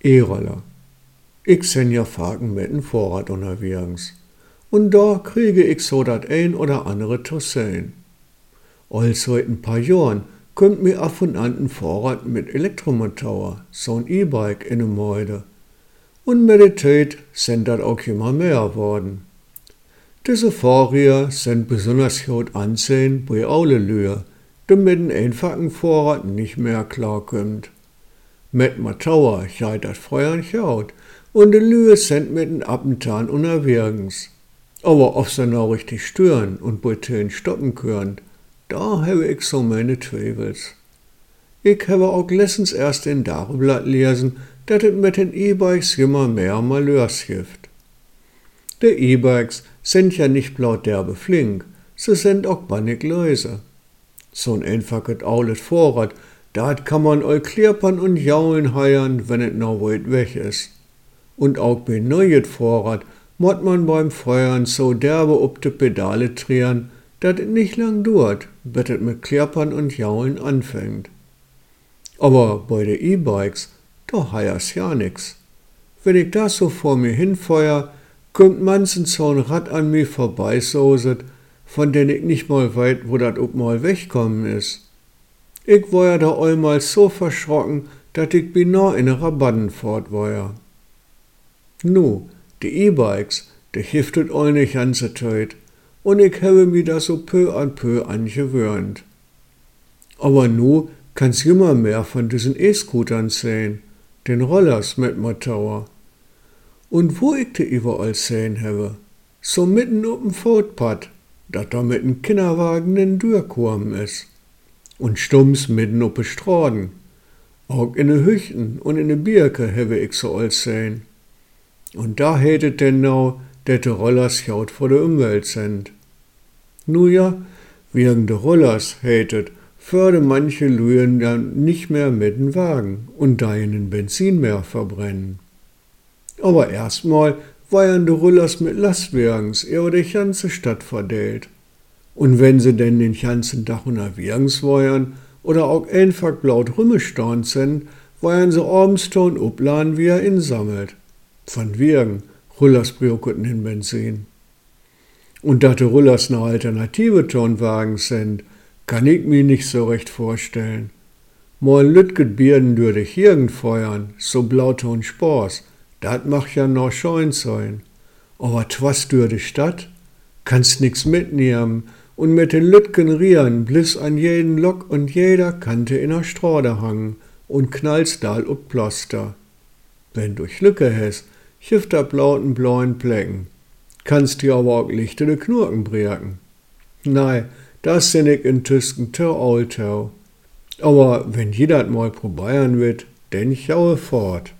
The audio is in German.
E-Roller. Ich sen ja Faken mit dem Vorrat unterwegs. Und da kriege ich so dat ein oder andere zu sehen. Also seit ein paar Jahren kommt mir ab und an ein Vorrat mit Elektromotor, so ein E-Bike in der Meide. Und Zeit sind dat auch immer mehr worden. Diese Fahrräder sind besonders gut ansehen bei alle Lühe, die mit einem einfachen Vorrat nicht mehr klarkommt. Mit Motor geht das Feuer nicht out und die Lühe sind mit dem Appentan unterwegs. Aber ob sie noch richtig stören und bei Tönen stoppen können, da habe ich so meine Zweifels. Ich habe auch letztens erst in Dagblatt lesen, dass es mit den E-Bikes immer mehr Malheurs gibt. Die E-Bikes sind ja nicht bloß derbe flink, sie sind auch bannig leise. So ein einfaches aules Vorrat, da kann man all klippern und jaulen heiern, wenn es noch weit weg ist. Und auch bei neuet Vorrat muss man beim Feuern so derbe ob die Pedale drehen, dass es nicht lang dauert, bis es mit Klappern und Jaulen anfängt. Aber bei den E-Bikes, da heiers ja nix. Wenn ich das so vor mir hinfeuer, kommt manchens so ein Rad an mir vorbeisoset, von dem ich nicht mal weit, wo das ob mal wegkommen ist. Ich war ja da einmal so verschrocken, dass ich beinahe in eine Rabatten war. Ja. Nu, die E-Bikes, die hiftet all nicht ganze Zeit, und ich habe mir das so peu an peu angewöhnt. Aber nu kann's immer mehr von diesen E-Scootern sehen, den Rollers mit Motor. Und wo ich die überall sehen habe, so mitten auf'm Footpad, dat da mit dem Kinderwagen in Durchkommen is. Und stums mitten op Straden. Auch in de Hüchten und in de Birke habe ich so all sehen. Und da hättet denn now, dat de Rollers jaut vor der Umwelt sind. Nu ja, wegen de Rollers hättet, förde manche Lüen dann nicht mehr mit dem Wagen und deinen Benzin mehr verbrennen. Aber erstmal waren de Rollers mit Lastwagens über die ganze Stadt verdeelt. Und wenn sie denn den ganzen Tag unterwegs waren oder auch einfach laut rumgestaunt sind, waren sie abends ton uplan wie er insammelt. Von wegen, Rullers brauchten den Benzin. Und dass die Rullers eine alternative Tonwagen sind, kann ich mir nicht so recht vorstellen. Mal Lütget Bierden durch Hirn feuern, so blauton Spaß, dat macht ja noch scheun sein. Aber twas durch die Stadt, kannst nix mitnehmen und mit den Lütgen rieren, bliss an jeden Lock und jeder Kante in der Strade hangen und knallst dal ob Ploster. Wenn durch Lücke hes, hilft da blauten blauen Plecken, kannst dir aber auch lichte de Knurken breken. Nei, das sind ich in Tüsken tau Aultau. Aber wenn jeder mal probieren wird, denn ich jaue fort.